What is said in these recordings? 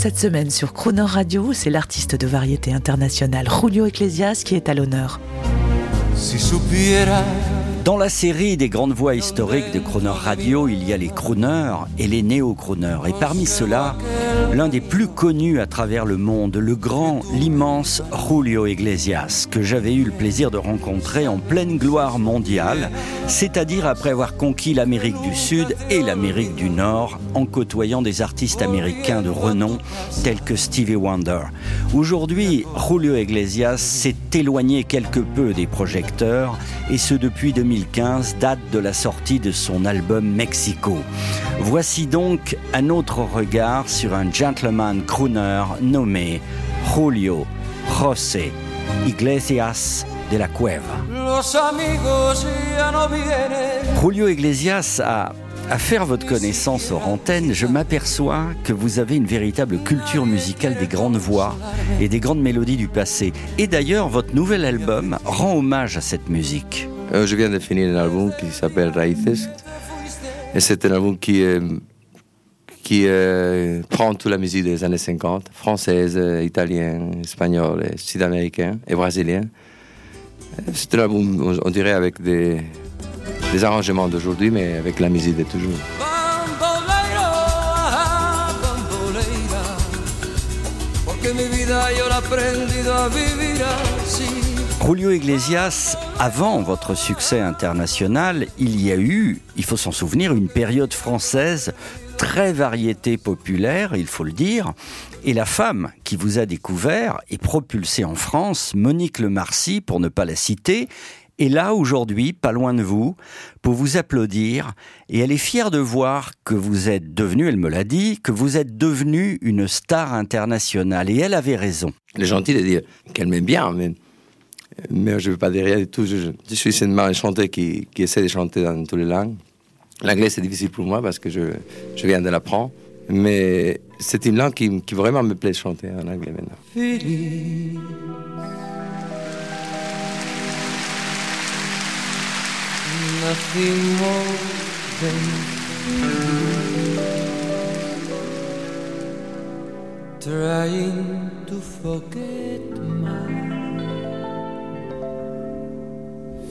Cette semaine sur Croner Radio, c'est l'artiste de variété internationale Julio Iglesias qui est à l'honneur. Dans la série des grandes voix historiques de Crooner Radio, il y a les crooners et les néo-crooners. Et parmi ceux-là, l'un des plus connus à travers le monde, le grand, l'immense Julio Iglesias, que j'avais eu le plaisir de rencontrer en pleine gloire mondiale, c'est-à-dire après avoir conquis l'Amérique du Sud et l'Amérique du Nord, en côtoyant des artistes américains de renom tels que Stevie Wonder. Aujourd'hui, Julio Iglesias s'est éloigné quelque peu des projecteurs, et ce depuis 2015, date de la sortie de son album Mexico. Voici donc un autre regard sur un gentleman crooner nommé Julio José Iglesias de la Cueva. Julio Iglesias a à faire votre connaissance hors antenne, je m'aperçois que vous avez une véritable culture musicale des grandes voix et des grandes mélodies du passé. Et d'ailleurs, votre nouvel album rend hommage à cette musique. Euh, je viens de finir un album qui s'appelle Raíces. Et c'est un album qui, euh, qui euh, prend toute la musique des années 50, française, euh, italienne, espagnole, sud-américaine et brésilienne. C'est un album, on- on dirait, avec des, des arrangements d'aujourd'hui, mais avec la musique de toujours. Julio Iglesias, avant votre succès international, il y a eu, il faut s'en souvenir, une période française très variété populaire, il faut le dire. Et la femme qui vous a découvert et propulsé en France, Monique Lemarcy, pour ne pas la citer, est là aujourd'hui, pas loin de vous, pour vous applaudir. Et elle est fière de voir que vous êtes devenu, elle me l'a dit, que vous êtes devenu une star internationale. Et elle avait raison. Elle est gentille de dire qu'elle m'aime bien, mais, mais je ne veux pas dire rien du tout. Je, suis seulement un chanteur qui, qui essaie de chanter dans toutes les langues. L'anglais, c'est difficile pour moi parce que je, je viens de l'apprendre. Mais c'est une langue qui, qui vraiment me plaît de chanter en anglais maintenant. Trying to forget my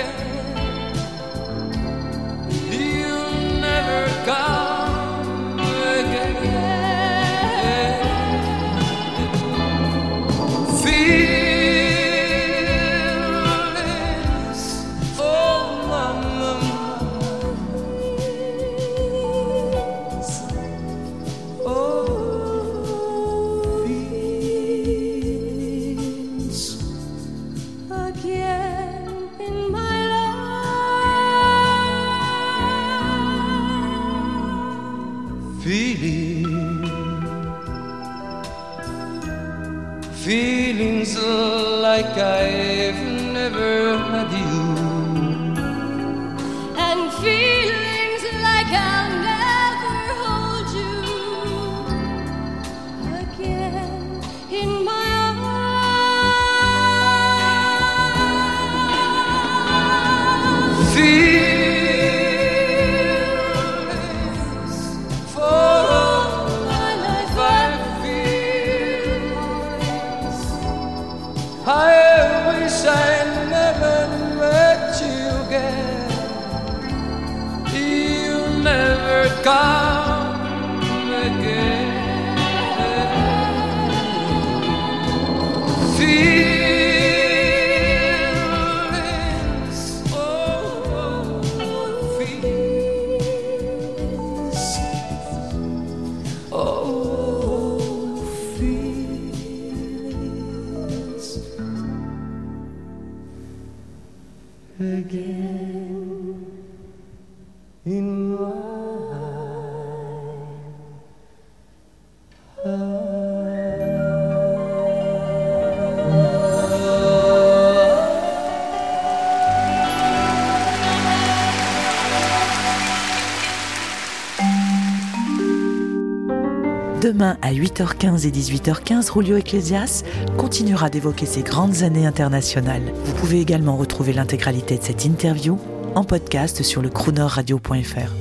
again. Feeling feelings like I've never had you. And feelings like I'll never I wish I never met you again. You never got. in love. Demain à 8h15 et 18h15, Julio Ecclesias continuera d'évoquer ses grandes années internationales. Vous pouvez également retrouver l'intégralité de cette interview en podcast sur le croonerradio.fr.